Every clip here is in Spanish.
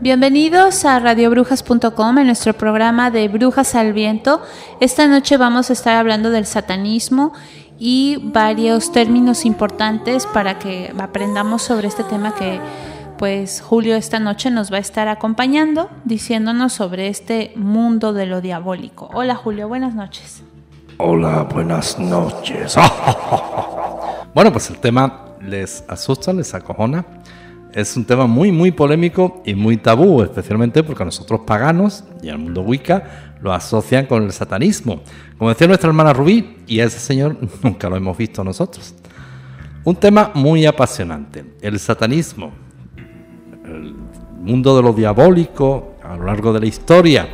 Bienvenidos a radiobrujas.com en nuestro programa de Brujas al Viento. Esta noche vamos a estar hablando del satanismo y varios términos importantes para que aprendamos sobre este tema que pues Julio esta noche nos va a estar acompañando diciéndonos sobre este mundo de lo diabólico. Hola Julio, buenas noches. Hola, buenas noches. bueno, pues el tema les asusta, les acojona es un tema muy, muy polémico y muy tabú, especialmente porque nosotros paganos y el mundo Wicca lo asocian con el satanismo. Como decía nuestra hermana Rubí, y a ese señor nunca lo hemos visto nosotros. Un tema muy apasionante, el satanismo, el mundo de lo diabólico a lo largo de la historia.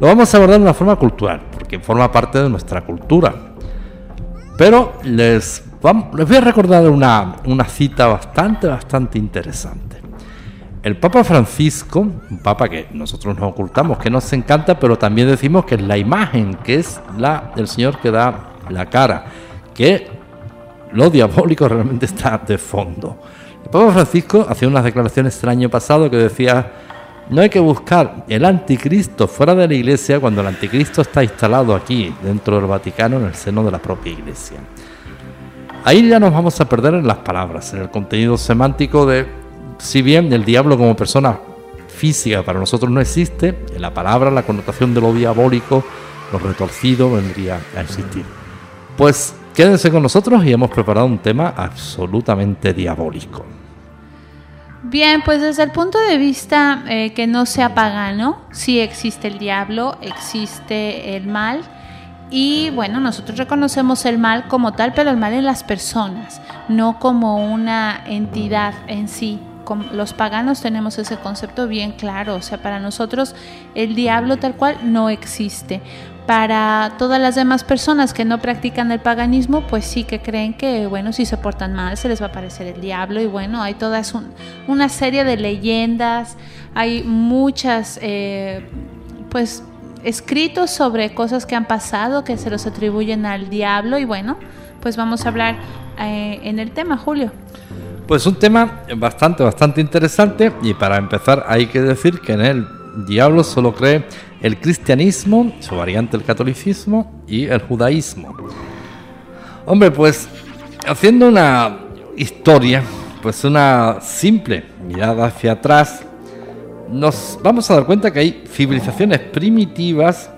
Lo vamos a abordar de una forma cultural, porque forma parte de nuestra cultura. Pero les les voy a recordar una, una cita bastante, bastante interesante. El Papa Francisco, un papa que nosotros nos ocultamos, que nos encanta, pero también decimos que es la imagen, que es la del Señor que da la cara, que lo diabólico realmente está de fondo. El Papa Francisco hacía unas declaraciones el año pasado que decía, no hay que buscar el anticristo fuera de la iglesia cuando el anticristo está instalado aquí, dentro del Vaticano, en el seno de la propia iglesia. Ahí ya nos vamos a perder en las palabras, en el contenido semántico de, si bien el diablo como persona física para nosotros no existe, en la palabra, la connotación de lo diabólico, lo retorcido vendría a existir. Pues quédense con nosotros y hemos preparado un tema absolutamente diabólico. Bien, pues desde el punto de vista eh, que no sea pagano, sí existe el diablo, existe el mal y bueno, nosotros reconocemos el mal como tal, pero el mal en las personas, no como una entidad en sí. Los paganos tenemos ese concepto bien claro, o sea, para nosotros el diablo tal cual no existe. Para todas las demás personas que no practican el paganismo, pues sí que creen que, bueno, si se portan mal se les va a aparecer el diablo y bueno, hay toda una serie de leyendas, hay muchas, eh, pues escritos sobre cosas que han pasado, que se los atribuyen al diablo y bueno, pues vamos a hablar eh, en el tema, Julio. Pues un tema bastante, bastante interesante y para empezar hay que decir que en el diablo solo cree el cristianismo, su variante el catolicismo y el judaísmo. Hombre, pues haciendo una historia, pues una simple mirada hacia atrás, nos vamos a dar cuenta que hay civilizaciones primitivas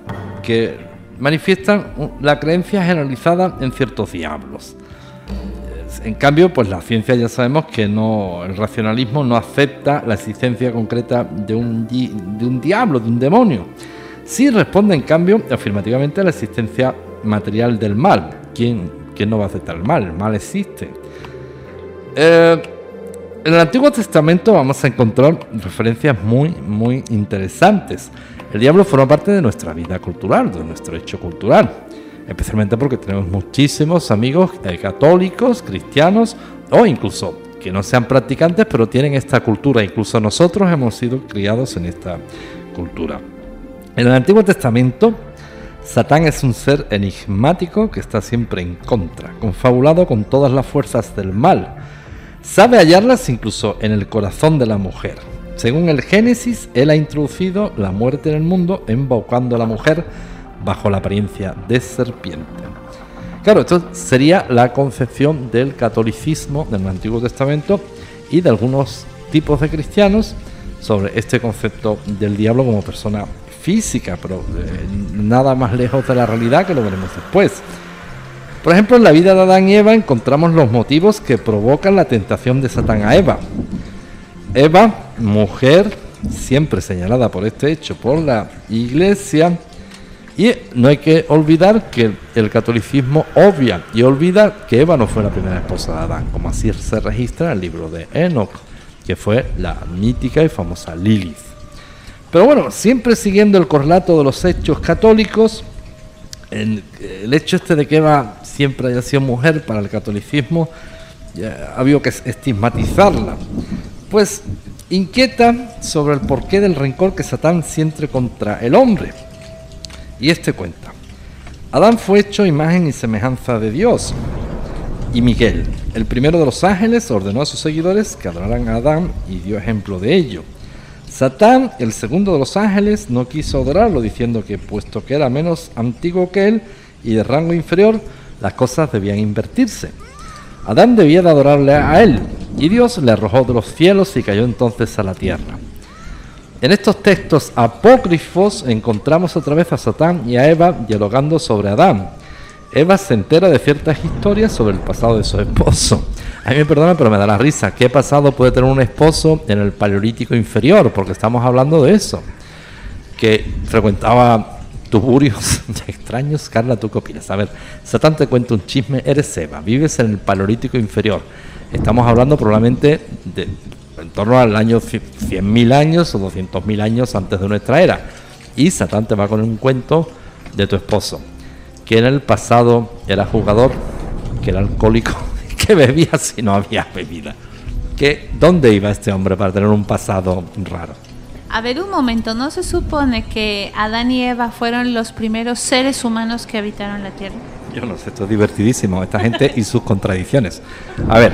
que manifiestan la creencia generalizada en ciertos diablos. En cambio, pues la ciencia ya sabemos que no, el racionalismo no acepta la existencia concreta de un, de un diablo, de un demonio. Sí responde, en cambio, afirmativamente a la existencia material del mal. ¿Quién, quién no va a aceptar el mal? El mal existe. Eh, en el Antiguo Testamento vamos a encontrar referencias muy, muy interesantes. El diablo forma parte de nuestra vida cultural, de nuestro hecho cultural, especialmente porque tenemos muchísimos amigos eh, católicos, cristianos o incluso que no sean practicantes, pero tienen esta cultura. Incluso nosotros hemos sido criados en esta cultura. En el Antiguo Testamento Satán es un ser enigmático que está siempre en contra, confabulado con todas las fuerzas del mal. Sabe hallarlas incluso en el corazón de la mujer. Según el Génesis, él ha introducido la muerte en el mundo, embaucando a la mujer bajo la apariencia de serpiente. Claro, esto sería la concepción del catolicismo del Antiguo Testamento y de algunos tipos de cristianos sobre este concepto del diablo como persona física, pero eh, nada más lejos de la realidad que lo veremos después. Por ejemplo, en la vida de Adán y Eva encontramos los motivos que provocan la tentación de Satán a Eva. Eva, mujer, siempre señalada por este hecho por la iglesia, y no hay que olvidar que el catolicismo obvia y olvida que Eva no fue la primera esposa de Adán, como así se registra en el libro de Enoch, que fue la mítica y famosa Lilith. Pero bueno, siempre siguiendo el correlato de los hechos católicos, el, hecho este de que Eva siempre haya sido mujer para el catolicismo, ha habido que estigmatizarla. Pues inquieta sobre el porqué del rencor que Satán siente contra el hombre. Y este cuenta. Adán fue hecho imagen y semejanza de Dios. Y Miguel, el primero de los ángeles, ordenó a sus seguidores que adoraran a Adán y dio ejemplo de ello. Satán, el segundo de los ángeles, no quiso adorarlo, diciendo que puesto que era menos antiguo que él y de rango inferior, las cosas debían invertirse. Adán debía de adorarle a él, y Dios le arrojó de los cielos y cayó entonces a la tierra. En estos textos apócrifos encontramos otra vez a Satán y a Eva dialogando sobre Adán. Eva se entera de ciertas historias sobre el pasado de su esposo. A me perdona, pero me da la risa. ¿Qué pasado puede tener un esposo en el paleolítico inferior? Porque estamos hablando de eso. Que frecuentaba tuburios extraños. Carla, ¿tú qué opinas? A ver, Satán te cuenta un chisme. Eres Eva, vives en el paleolítico inferior. Estamos hablando probablemente de en torno al año 100.000 años o 200.000 años antes de nuestra era. Y Satán te va con un cuento de tu esposo, que en el pasado era jugador, que era alcohólico, que bebía si no había bebida. Que, ¿Dónde iba este hombre para tener un pasado raro? A ver, un momento, ¿no se supone que Adán y Eva fueron los primeros seres humanos que habitaron la Tierra? Yo no sé, esto es divertidísimo, esta gente y sus contradicciones. A ver,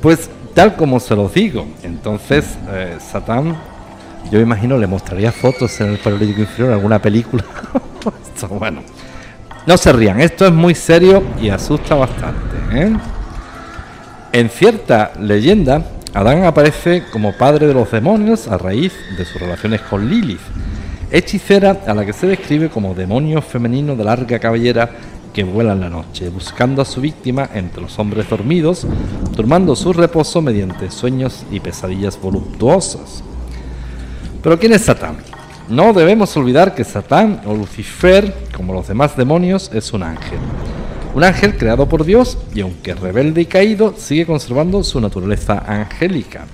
pues tal como se los digo. Entonces, eh, Satán, yo imagino, le mostraría fotos en el periódico inferior, alguna película. bueno, no se rían, esto es muy serio y asusta bastante. ¿eh? En cierta leyenda, Adán aparece como padre de los demonios a raíz de sus relaciones con Lilith, hechicera a la que se describe como demonio femenino de larga cabellera que vuela en la noche, buscando a su víctima entre los hombres dormidos, turmando su reposo mediante sueños y pesadillas voluptuosas. Pero ¿quién es Satán? No debemos olvidar que Satán o Lucifer, como los demás demonios, es un ángel. Un ángel creado por Dios y aunque rebelde y caído, sigue conservando su naturaleza angélica.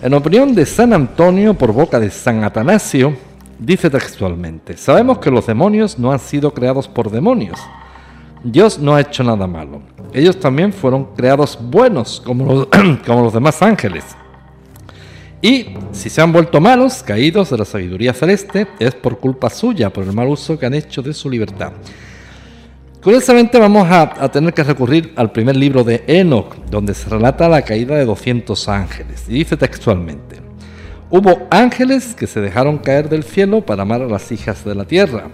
En opinión de San Antonio por boca de San Atanasio, Dice textualmente, sabemos que los demonios no han sido creados por demonios. Dios no ha hecho nada malo. Ellos también fueron creados buenos, como los, como los demás ángeles. Y si se han vuelto malos, caídos de la sabiduría celeste, es por culpa suya, por el mal uso que han hecho de su libertad. Curiosamente vamos a, tener que recurrir al primer libro de Enoch, donde se relata la caída de 200 ángeles. Y dice textualmente, Hubo ángeles que se dejaron caer del cielo para amar a las hijas de la tierra.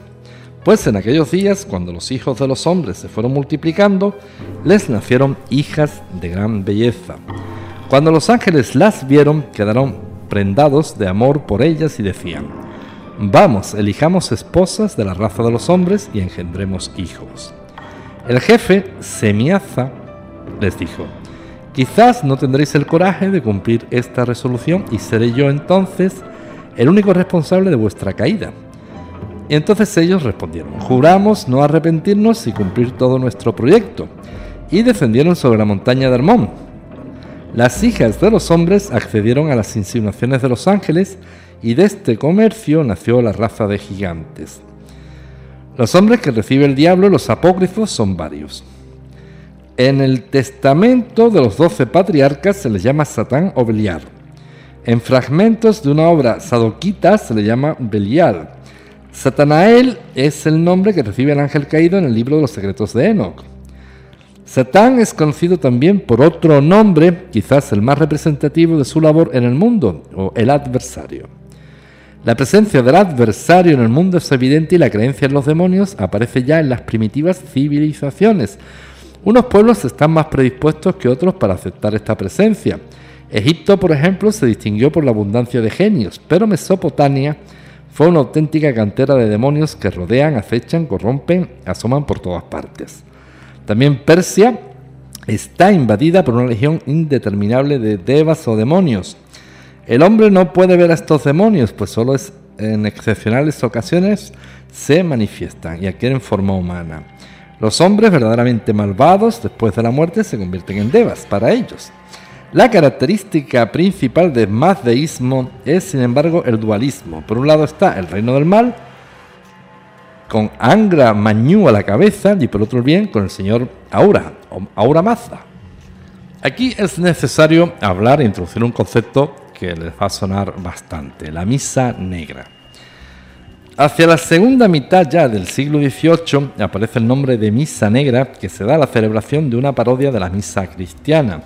Pues en aquellos días, cuando los hijos de los hombres se fueron multiplicando, les nacieron hijas de gran belleza. Cuando los ángeles las vieron, quedaron prendados de amor por ellas y decían, Vamos, elijamos esposas de la raza de los hombres y engendremos hijos. El jefe, Semiaza, les dijo, Quizás no tendréis el coraje de cumplir esta resolución y seré yo entonces el único responsable de vuestra caída. Y entonces ellos respondieron, juramos no arrepentirnos y cumplir todo nuestro proyecto. Y defendieron sobre la montaña de Hermón. Las hijas de los hombres accedieron a las insinuaciones de los ángeles y de este comercio nació la raza de gigantes. Los hombres que recibe el diablo, los apócrifos, son varios. En el testamento de los doce patriarcas se les llama Satán o Belial. En fragmentos de una obra sadoquita se le llama Belial. Satanael es el nombre que recibe el ángel caído en el libro de los secretos de Enoch. Satán es conocido también por otro nombre, quizás el más representativo de su labor en el mundo, o el adversario. La presencia del adversario en el mundo es evidente y la creencia en los demonios aparece ya en las primitivas civilizaciones. Unos pueblos están más predispuestos que otros para aceptar esta presencia. Egipto, por ejemplo, se distinguió por la abundancia de genios, pero Mesopotamia fue una auténtica cantera de demonios que rodean, acechan, corrompen, asoman por todas partes. También Persia está invadida por una legión indeterminable de devas o demonios. El hombre no puede ver a estos demonios, pues solo en excepcionales ocasiones se manifiestan y adquieren forma humana. Los hombres verdaderamente malvados después de la muerte se convierten en devas para ellos. La característica principal del mazdeísmo es, sin embargo, el dualismo. Por un lado está el reino del mal, con Angra Mañú a la cabeza, y por otro bien con el señor Aura, Aura Mazda. Aquí es necesario hablar e introducir un concepto que les va a sonar bastante, la misa negra. Hacia la segunda mitad ya del siglo XVIII aparece el nombre de misa negra que se da a la celebración de una parodia de la misa cristiana.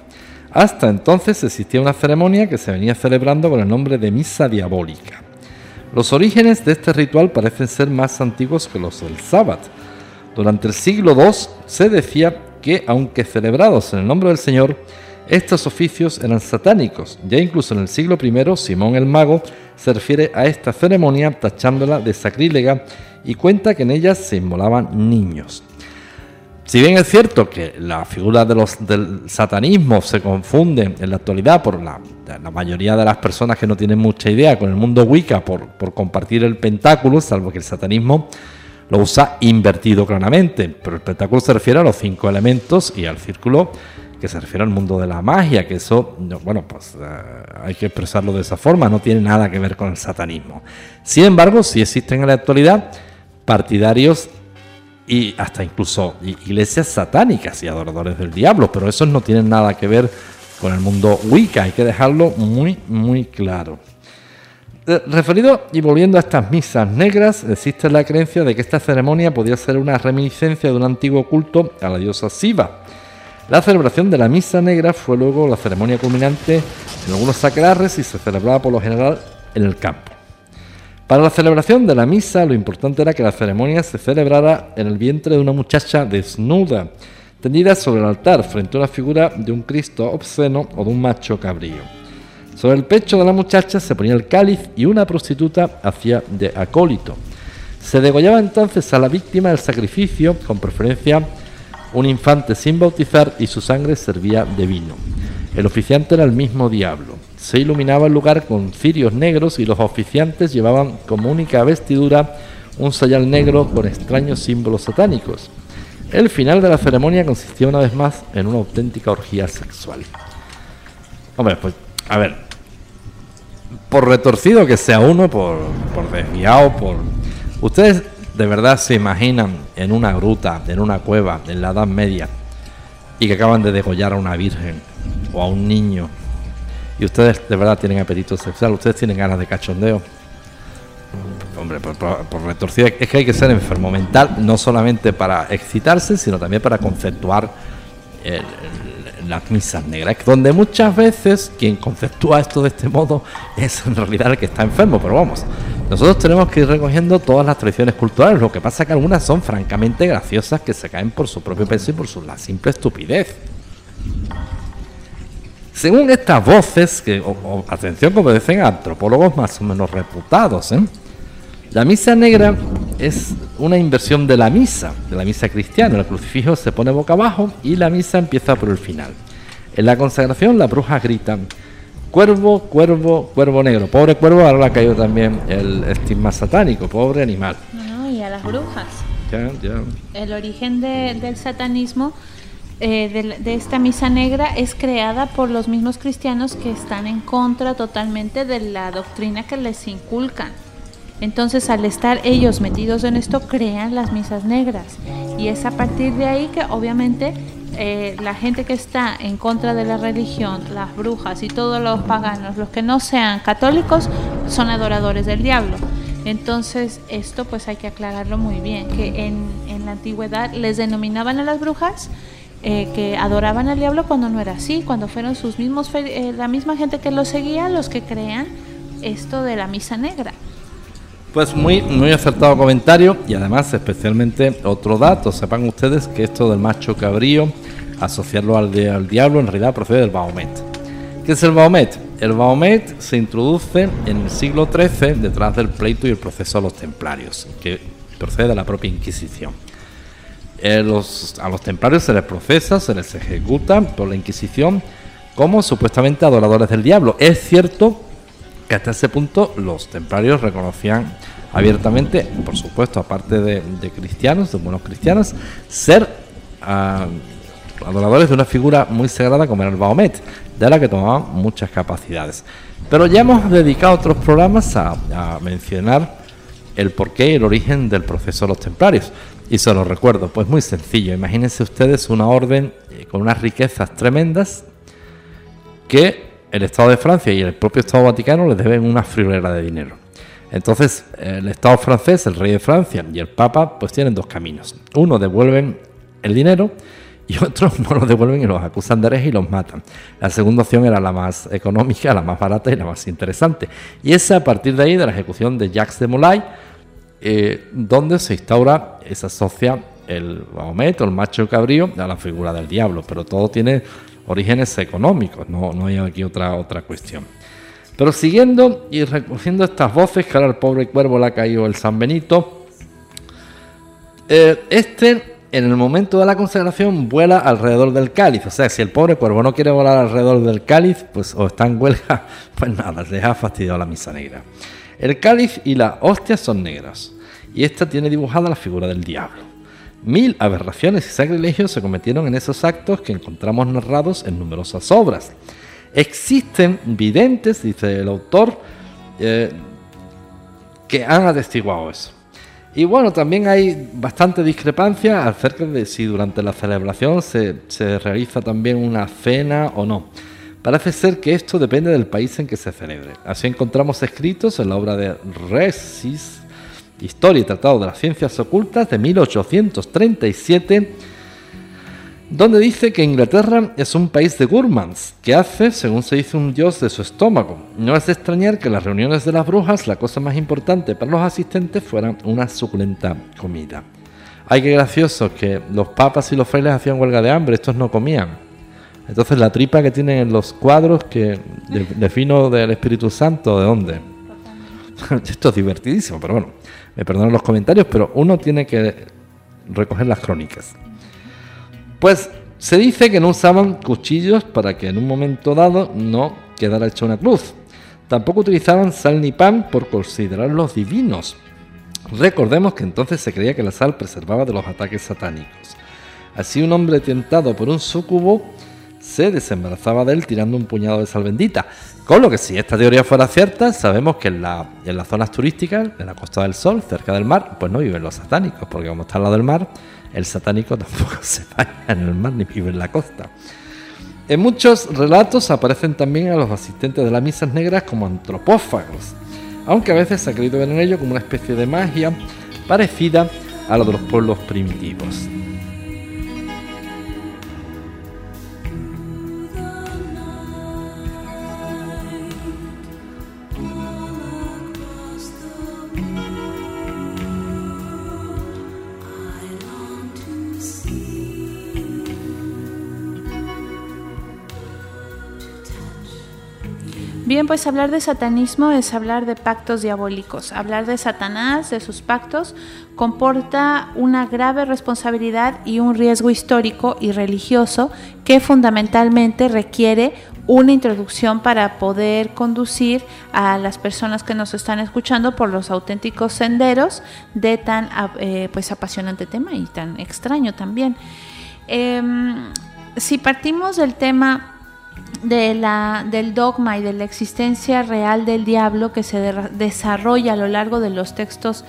Hasta entonces existía una ceremonia que se venía celebrando con el nombre de misa diabólica. Los orígenes de este ritual parecen ser más antiguos que los del sábado. Durante el siglo II se decía que, aunque celebrados en el nombre del Señor, estos oficios eran satánicos. Ya incluso en el siglo I, Simón el Mago se refiere a esta ceremonia tachándola de sacrílega y cuenta que en ella se inmolaban niños. Si bien es cierto que la figura del satanismo se confunde en la actualidad por la, mayoría de las personas que no tienen mucha idea con el mundo Wicca por, por compartir el pentáculo, salvo que el satanismo lo usa invertido claramente, pero el pentáculo se refiere a los cinco elementos y al círculo que se refiere al mundo de la magia, que eso, bueno, pues eh, hay que expresarlo de esa forma, no tiene nada que ver con el satanismo. Sin embargo, sí existen en la actualidad partidarios y hasta incluso iglesias satánicas y adoradores del diablo, pero esos no tienen nada que ver con el mundo Wicca, hay que dejarlo muy, muy claro. Eh, referido y volviendo a estas misas negras, existe la creencia de que esta ceremonia podía ser una reminiscencia de un antiguo culto a la diosa Siva. La celebración de la misa negra fue luego la ceremonia culminante en algunos sacrares y se celebraba por lo general en el campo. Para la celebración de la misa, lo importante era que la ceremonia se celebrara en el vientre de una muchacha desnuda, tendida sobre el altar frente a una figura de un Cristo obsceno o de un macho cabrío. Sobre el pecho de la muchacha se ponía el cáliz y una prostituta hacía de acólito. Se degollaba entonces a la víctima del sacrificio, con preferencia un infante sin bautizar, y su sangre servía de vino. El oficiante era el mismo diablo. Se iluminaba el lugar con cirios negros y los oficiantes llevaban como única vestidura un sayal negro con extraños símbolos satánicos. El final de la ceremonia consistía una vez más en una auténtica orgía sexual. Hombre, pues, a ver, por retorcido que sea uno, por, por desviado, por... Ustedes de verdad se imaginan en una gruta, en una cueva, en la Edad Media, y que acaban de degollar a una virgen o a un niño y ustedes de verdad tienen apetito sexual, ustedes tienen ganas de cachondeo. Hombre, por, retorcido, es que hay que ser enfermo mental, no solamente para excitarse, sino también para conceptuar las misas negras, donde muchas veces quien conceptúa esto de este modo es en realidad el que está enfermo, pero vamos, nosotros tenemos que ir recogiendo todas las tradiciones culturales, lo que pasa que algunas son francamente graciosas que se caen por su propio peso y por su la simple estupidez. Según estas voces, que, atención, como dicen antropólogos más o menos reputados, ¿eh? la misa negra es una inversión de la misa, de la misa cristiana. El crucifijo se pone boca abajo y la misa empieza por el final. En la consagración las brujas gritan, cuervo, cuervo, cuervo negro. Pobre cuervo, ahora le ha caído también el estigma satánico, pobre animal. No, y a las brujas. Ya, ya. El origen del satanismo eh, de, esta misa negra es creada por los mismos cristianos que están en contra totalmente de la doctrina que les inculcan. Entonces, al estar ellos metidos en esto, crean las misas negras. Y es a partir de ahí que obviamente eh, la gente que está en contra de la religión, las brujas y todos los paganos, los que no sean católicos, son adoradores del diablo. Entonces, esto pues hay que aclararlo muy bien, que en, la antigüedad les denominaban a las brujas eh, que adoraban al diablo cuando no era así, cuando fueron sus mismos, eh, la misma gente que lo seguía, los que crean esto de la misa negra. Pues muy, muy acertado comentario y además especialmente otro dato, sepan ustedes que esto del macho cabrío, asociarlo al, al diablo en realidad procede del Bahomet. ¿Qué es el Bahomet? El Bahomet se introduce en el siglo XIII detrás del pleito y el proceso de los templarios, que procede de la propia Inquisición. Eh, a los templarios se les procesa, se les ejecuta por la Inquisición como supuestamente adoradores del diablo. Es cierto que hasta ese punto los templarios reconocían abiertamente, por supuesto, aparte de, cristianos, de buenos cristianos, ser ah, adoradores de una figura muy sagrada como era el Bahomet, de la que tomaban muchas capacidades. Pero ya hemos dedicado otros programas a, a mencionar el porqué y el origen del proceso de los templarios. Y se lo recuerdo, pues muy sencillo. Imagínense ustedes una orden eh, con unas riquezas tremendas que el Estado de Francia y el propio Estado Vaticano les deben una friolera de dinero. Entonces, el Estado francés, el rey de Francia y el Papa, pues tienen dos caminos. Uno, devuelven el dinero y otro no lo devuelven y los acusan de herejes y los matan. La segunda opción era la más económica, la más barata y la más interesante. Y es a partir de ahí, de la ejecución de Jacques de Molay, eh, donde se instaura, se asocia el Mahomet el macho cabrío a la figura del diablo, pero todo tiene orígenes económicos, no, no hay aquí otra, otra cuestión. Pero siguiendo y recogiendo estas voces, que ahora al pobre cuervo le ha caído el San Benito, eh, este en el momento de la consagración vuela alrededor del cáliz. O sea, si el pobre cuervo no quiere volar alrededor del cáliz, pues o está en huelga, pues nada, se ha fastidiado la misa negra. El cáliz y la hostia son negras, y esta tiene dibujada la figura del diablo. Mil aberraciones y sacrilegios se cometieron en esos actos que encontramos narrados en numerosas obras. Existen videntes, dice el autor, eh, que han atestiguado eso. Y bueno, también hay bastante discrepancia acerca de si durante la celebración se, se realiza también una cena o no. Parece ser que esto depende del país en que se celebre. Así encontramos escritos en la obra de Resis, Historia y Tratado de las Ciencias Ocultas de 1837, donde dice que Inglaterra es un país de gourmands, que hace, según se dice, un dios de su estómago. No es de extrañar que en las reuniones de las brujas la cosa más importante para los asistentes fuera una suculenta comida. Ay, qué gracioso que los papas y los frailes hacían huelga de hambre, estos no comían. Entonces la tripa que tienen en los cuadros que defino del Espíritu Santo, ¿de dónde? Esto es divertidísimo, pero bueno, me perdonan los comentarios, pero uno tiene que recoger las crónicas. Pues se dice que no usaban cuchillos para que en un momento dado no quedara hecha una cruz. Tampoco utilizaban sal ni pan por considerarlos divinos. Recordemos que entonces se creía que la sal preservaba de los ataques satánicos. Así un hombre tentado por un sucubo se desembarazaba de él tirando un puñado de sal bendita. Con lo que si esta teoría fuera cierta, sabemos que en, la, en las zonas turísticas, de la Costa del Sol, cerca del mar, pues no viven los satánicos, porque como está al lado del mar, el satánico tampoco se vaya en el mar ni vive en la costa. En muchos relatos aparecen también a los asistentes de las misas negras como antropófagos, aunque a veces se ha querido ver en ello como una especie de magia parecida a la de los pueblos primitivos. Bien, pues hablar de satanismo es hablar de pactos diabólicos. Hablar de Satanás, de sus pactos, comporta una grave responsabilidad y un riesgo histórico y religioso que fundamentalmente requiere una introducción para poder conducir a las personas que nos están escuchando por los auténticos senderos de tan eh, pues apasionante tema y tan extraño también. Em, si partimos del tema de la, del dogma y de la existencia real del diablo que se desarrolla a lo largo de los textos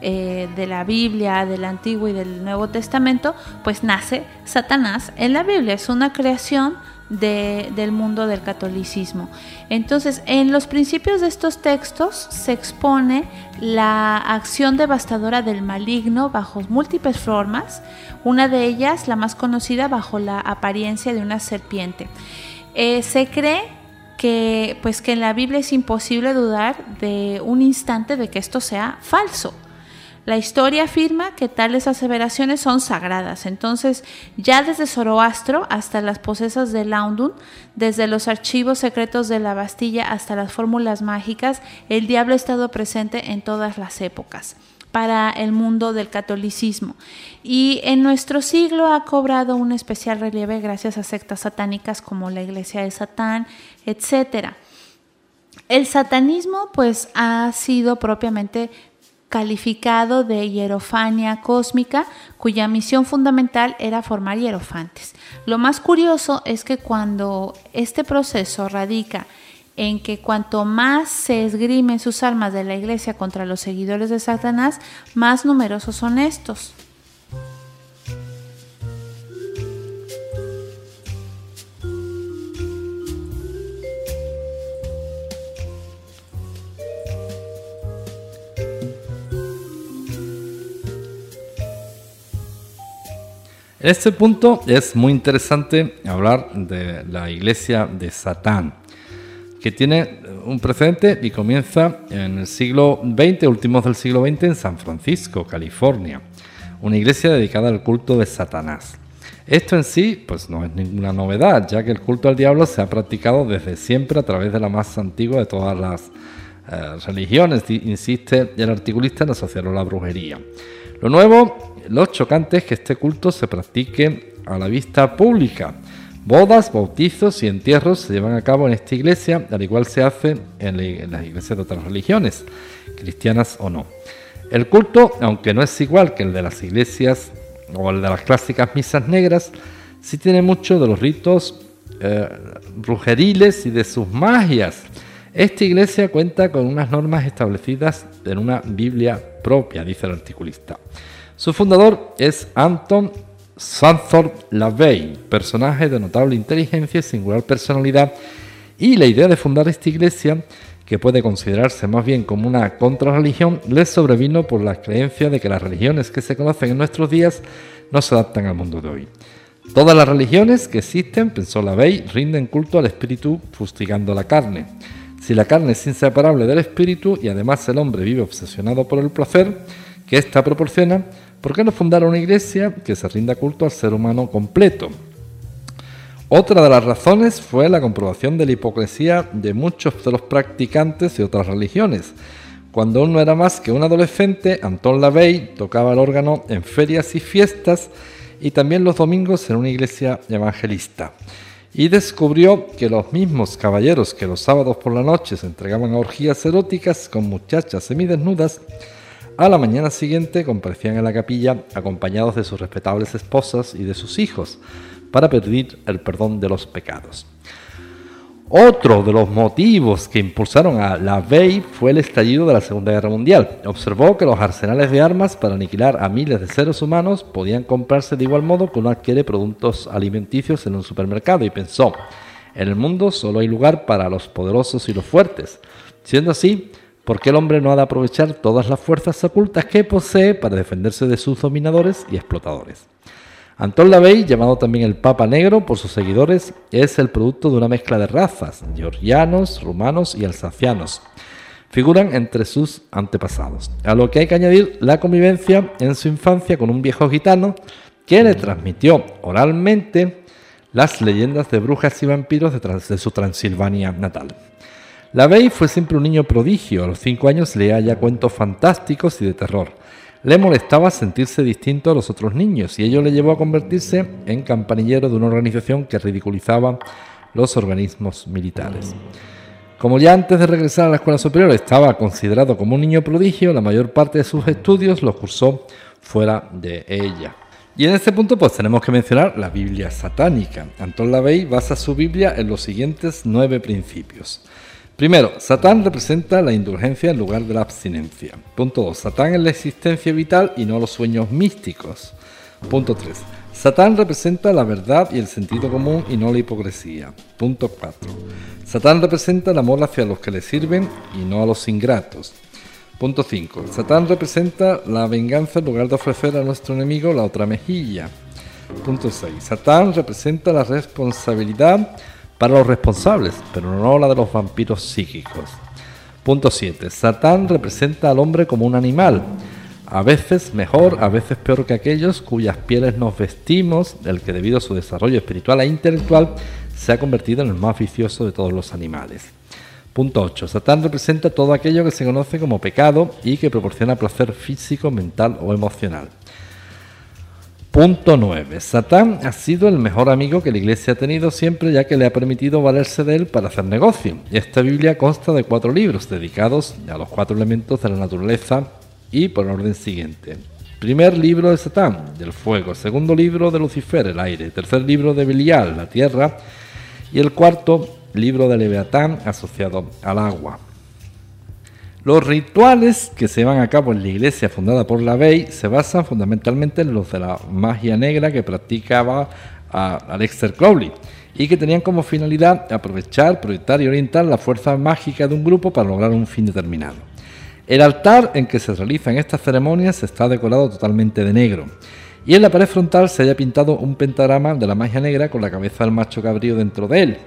eh, de la Biblia, del Antiguo y del Nuevo Testamento, pues nace Satanás en la Biblia. Es una creación del mundo del catolicismo. Entonces, en los principios de estos textos se expone la acción devastadora del maligno bajo múltiples formas, una de ellas, la más conocida, bajo la apariencia de una serpiente. Eh, se cree que, pues, que en la Biblia es imposible dudar de un instante de que esto sea falso. La historia afirma que tales aseveraciones son sagradas. Entonces, ya desde Zoroastro hasta las posesas de Laundun, desde los archivos secretos de la Bastilla hasta las fórmulas mágicas, el diablo ha estado presente en todas las épocas para el mundo del catolicismo. Y en nuestro siglo ha cobrado un especial relieve gracias a sectas satánicas como la Iglesia de Satán, etc. El satanismo pues ha sido propiamente calificado de hierofania cósmica, cuya misión fundamental era formar hierofantes. Lo más curioso es que cuando este proceso radica en que cuanto más se esgrimen sus armas de la iglesia contra los seguidores de Satanás, más numerosos son estos. Este punto es muy interesante hablar de la iglesia de Satán, que tiene un precedente y comienza en el siglo XX, últimos del siglo XX, en San Francisco, California, una iglesia dedicada al culto de Satanás. Esto en sí, pues no es ninguna novedad, ya que el culto al diablo se ha practicado desde siempre a través de la más antigua de todas las eh, religiones, insiste el articulista en asociarlo a la brujería. Lo nuevo lo chocante es que este culto se practique a la vista pública. Bodas, bautizos y entierros se llevan a cabo en esta iglesia, al igual se hace en, las iglesias de otras religiones, cristianas o no. El culto, aunque no es igual que el de las iglesias o el de las clásicas misas negras, sí tiene mucho de los ritos eh, brujeriles y de sus magias. Esta iglesia cuenta con unas normas establecidas en una Biblia propia, dice el articulista. Su fundador es Anton Santhorpe LaVey, personaje de notable inteligencia y singular personalidad, y la idea de fundar esta iglesia, que puede considerarse más bien como una contrarreligión, le sobrevino por la creencia de que las religiones que se conocen en nuestros días no se adaptan al mundo de hoy. Todas las religiones que existen, pensó LaVey, rinden culto al espíritu fustigando la carne. Si la carne es inseparable del espíritu y además el hombre vive obsesionado por el placer que ésta proporciona, ¿Por qué no fundar una iglesia que se rinda culto al ser humano completo? Otra de las razones fue la comprobación de la hipocresía de muchos de los practicantes de otras religiones. Cuando aún no era más que un adolescente, Anton Lavey tocaba el órgano en ferias y fiestas y también los domingos en una iglesia evangelista. Y descubrió que los mismos caballeros que los sábados por la noche se entregaban a orgías eróticas con muchachas semidesnudas, a la mañana siguiente comparecían en la capilla acompañados de sus respetables esposas y de sus hijos para pedir el perdón de los pecados. Otro de los motivos que impulsaron a la fue el estallido de la Segunda Guerra Mundial. Observó que los arsenales de armas para aniquilar a miles de seres humanos podían comprarse de igual modo que uno adquiere productos alimenticios en un supermercado y pensó, en el mundo solo hay lugar para los poderosos y los fuertes. Siendo así, ¿Por qué el hombre no ha de aprovechar todas las fuerzas ocultas que posee para defenderse de sus dominadores y explotadores? Antón Lavey, llamado también el Papa Negro por sus seguidores, es el producto de una mezcla de razas, georgianos, rumanos y alsacianos. Figuran entre sus antepasados, a lo que hay que añadir la convivencia en su infancia con un viejo gitano que le transmitió oralmente las leyendas de brujas y vampiros de, su Transilvania natal. La Bey fue siempre un niño prodigio. A los cinco años leía ya cuentos fantásticos y de terror. Le molestaba sentirse distinto a los otros niños y ello le llevó a convertirse en campanillero de una organización que ridiculizaba los organismos militares. Como ya antes de regresar a la escuela superior estaba considerado como un niño prodigio, la mayor parte de sus estudios los cursó fuera de ella. Y en este punto pues tenemos que mencionar la Biblia satánica. Anton Lavey basa su Biblia en los siguientes nueve principios. Primero, Satán representa la indulgencia en lugar de la abstinencia. Punto 2. Satán es la existencia vital y no los sueños místicos. Punto 3. Satán representa la verdad y el sentido común y no la hipocresía. Punto 4. Satán representa el amor hacia los que le sirven y no a los ingratos. Punto 5. Satán representa la venganza en lugar de ofrecer a nuestro enemigo la otra mejilla. Punto 6. Satán representa la responsabilidad para los responsables, pero no la de los vampiros psíquicos. Punto 7. Satán representa al hombre como un animal a veces mejor, a veces peor que aquellos cuyas pieles nos vestimos, el que debido a su desarrollo espiritual e intelectual se ha convertido en el más vicioso de todos los animales. Punto 8. Satán representa todo aquello que se conoce como pecado y que proporciona placer físico, mental o emocional. Punto 9. Satán ha sido el mejor amigo que la iglesia ha tenido siempre ya que le ha permitido valerse de él para hacer negocio. Esta Biblia consta de cuatro libros dedicados a los cuatro elementos de la naturaleza y por orden siguiente. Primer libro de Satán, del fuego. Segundo libro de Lucifer, el aire. Tercer libro de Belial, la tierra. Y el cuarto libro de Leviatán, asociado al agua. Los rituales que se llevan a cabo en la iglesia fundada por la Bey se basan fundamentalmente en los de la magia negra que practicaba Alexander Crowley y que tenían como finalidad aprovechar, proyectar y orientar la fuerza mágica de un grupo para lograr un fin determinado. El altar en que se realizan estas ceremonias está decorado totalmente de negro. Y en la pared frontal se haya pintado un pentagrama de la magia negra con la cabeza del macho cabrío dentro de él.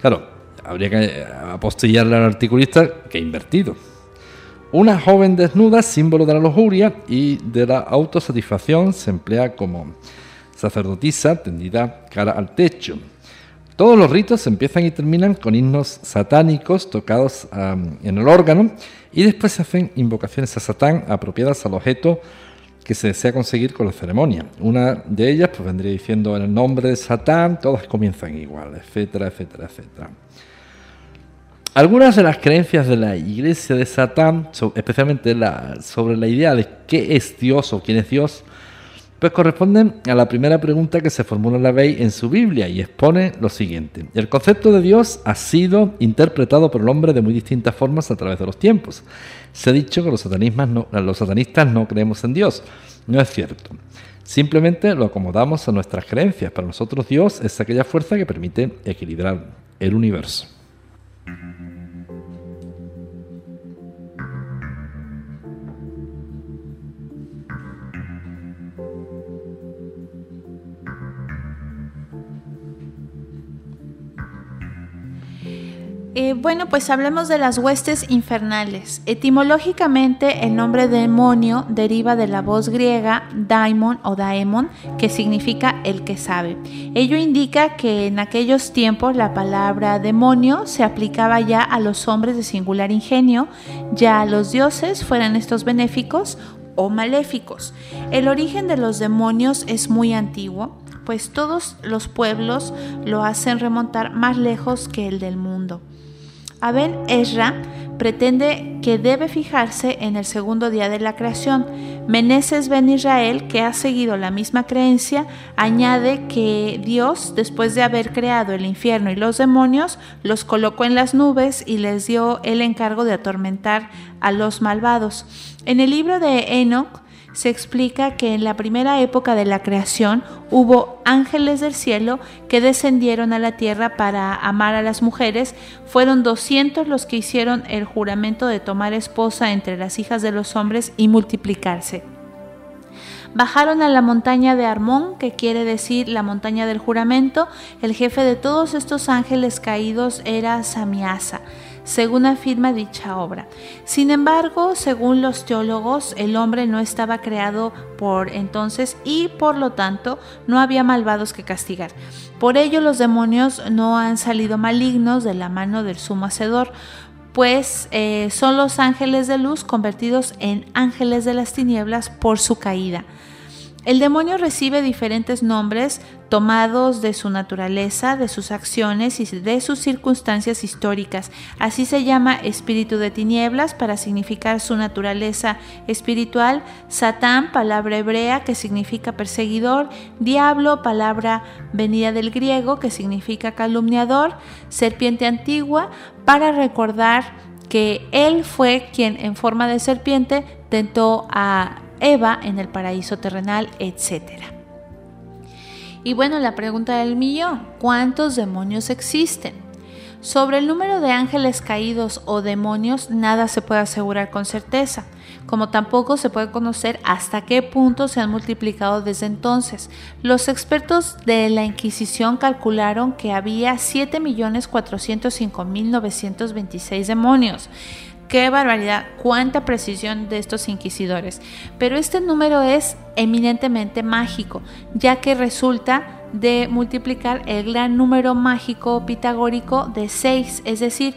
Claro, habría que apostillarle al articulista que ha invertido. Una joven desnuda, símbolo de la lujuria y de la autosatisfacción, se emplea como sacerdotisa tendida cara al techo. Todos los ritos empiezan y terminan con himnos satánicos tocados en el órgano y después se hacen invocaciones a Satán apropiadas al objeto que se desea conseguir con la ceremonia. Una de ellas pues vendría diciendo en el nombre de Satán, todas comienzan igual, etcétera, etcétera, etcétera. Algunas de las creencias de la iglesia de Satán, especialmente sobre la idea de qué es Dios o quién es Dios, pues corresponden a la primera pregunta que se formula la Bey en su Biblia y expone lo siguiente. El concepto de Dios ha sido interpretado por el hombre de muy distintas formas a través de los tiempos. Se ha dicho que los, los satanistas no creemos en Dios. No es cierto. Simplemente lo acomodamos a nuestras creencias. Para nosotros Dios es aquella fuerza que permite equilibrar el universo. Mm-hmm. Eh, bueno, pues hablemos de las huestes infernales. Etimológicamente, el nombre demonio deriva de la voz griega daimon o daemon, que significa el que sabe. Ello indica que en aquellos tiempos la palabra demonio se aplicaba ya a los hombres de singular ingenio, ya a los dioses, fueran estos benéficos o maléficos. El origen de los demonios es muy antiguo, pues todos los pueblos lo hacen remontar más lejos que el del mundo. Aben Ezra pretende que debe fijarse en el segundo día de la creación. Meneses Ben Israel, que ha seguido la misma creencia, añade que Dios, después de haber creado el infierno y los demonios, los colocó en las nubes y les dio el encargo de atormentar a los malvados. En el libro de Enoch, se explica que en la primera época de la creación hubo ángeles del cielo que descendieron a la tierra para amar a las mujeres. Fueron 200 los que hicieron el juramento de tomar esposa entre las hijas de los hombres y multiplicarse. Bajaron a la montaña de Armón, que quiere decir la montaña del juramento. El jefe de todos estos ángeles caídos era Samiasa según afirma dicha obra. Sin embargo, según los teólogos, el hombre no estaba creado por entonces y por lo tanto no había malvados que castigar. Por ello los demonios no han salido malignos de la mano del sumo hacedor, pues eh, son los ángeles de luz convertidos en ángeles de las tinieblas por su caída. El demonio recibe diferentes nombres tomados de su naturaleza, de sus acciones y de sus circunstancias históricas. Así se llama espíritu de tinieblas para significar su naturaleza espiritual, Satán, palabra hebrea que significa perseguidor, diablo, palabra venida del griego que significa calumniador, serpiente antigua, para recordar que él fue quien en forma de serpiente tentó a Eva en el paraíso terrenal, etc. Y bueno, la pregunta del millón, ¿cuántos demonios existen? Sobre el número de ángeles caídos o demonios nada se puede asegurar con certeza, como tampoco se puede conocer hasta qué punto se han multiplicado desde entonces. Los expertos de la Inquisición calcularon que había 7.405.926 demonios. Qué barbaridad, cuánta precisión de estos inquisidores. Pero este número es eminentemente mágico, ya que resulta de multiplicar el gran número mágico pitagórico de 6, es decir,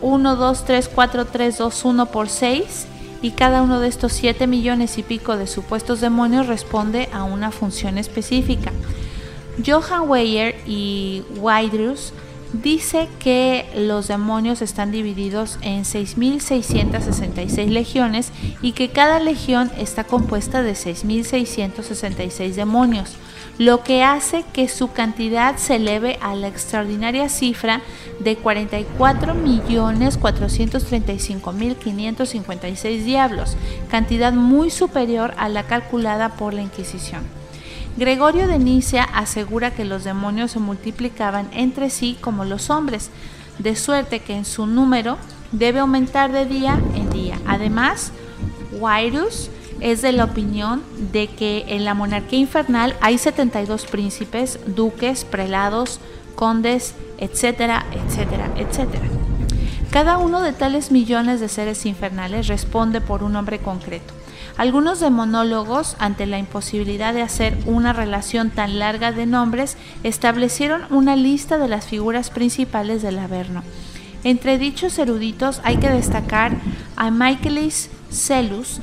1, 2, 3, 4, 3, 2, 1 por 6 y cada uno de estos 7 millones y pico de supuestos demonios responde a una función específica. Johann Weyer y Wydrus dice que los demonios están divididos en 6.666 legiones y que cada legión está compuesta de 6.666 demonios lo que hace que su cantidad se eleve a la extraordinaria cifra de 44.435.556 diablos, cantidad muy superior a la calculada por la Inquisición. Gregorio de Nicea asegura que los demonios se multiplicaban entre sí como los hombres, de suerte que en su número debe aumentar de día en día. Además, Wyrus es de la opinión de que en la monarquía infernal hay 72 príncipes, duques, prelados, condes, etcétera, etcétera, etcétera. Cada uno de tales millones de seres infernales responde por un nombre concreto. Algunos demonólogos, ante la imposibilidad de hacer una relación tan larga de nombres, establecieron una lista de las figuras principales del Averno. Entre dichos eruditos hay que destacar a Michaelis Celus,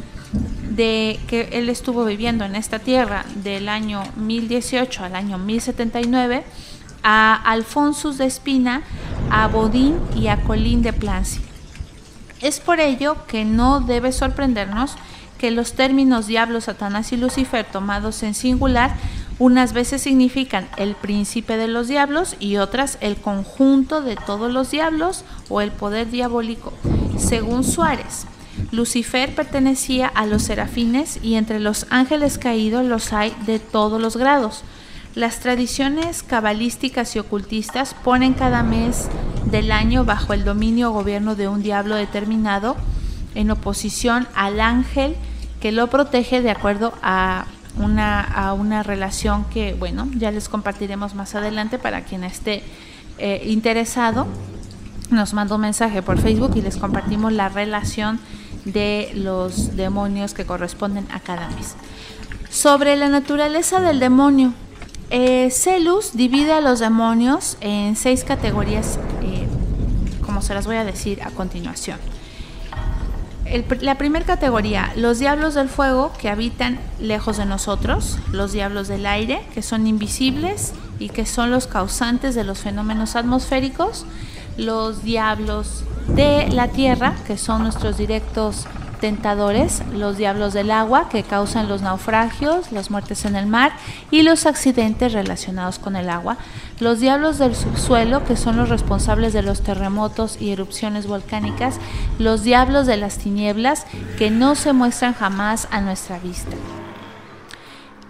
de que él estuvo viviendo en esta tierra del año 1018 al año 1079, a Alfonsus de Espina, a Bodín y a Colín de Plancy. Es por ello que no debe sorprendernos que los términos diablo, Satanás y Lucifer tomados en singular unas veces significan el príncipe de los diablos y otras el conjunto de todos los diablos o el poder diabólico. Según Suárez, Lucifer pertenecía a los serafines y entre los ángeles caídos los hay de todos los grados. Las tradiciones cabalísticas y ocultistas ponen cada mes del año bajo el dominio o gobierno de un diablo determinado en oposición al ángel que lo protege de acuerdo a una, a una relación que, bueno, ya les compartiremos más adelante para quien esté eh, interesado. Nos manda un mensaje por Facebook y les compartimos la relación de los demonios que corresponden a cada mes. Sobre la naturaleza del demonio, eh, Celus divide a los demonios en seis categorías, eh, como se las voy a decir a continuación. La primera categoría, los diablos del fuego que habitan lejos de nosotros, los diablos del aire que son invisibles y que son los causantes de los fenómenos atmosféricos, los diablos de la tierra, que son nuestros directos tentadores, los diablos del agua, que causan los naufragios, las muertes en el mar y los accidentes relacionados con el agua, los diablos del subsuelo, que son los responsables de los terremotos y erupciones volcánicas, los diablos de las tinieblas, que no se muestran jamás a nuestra vista.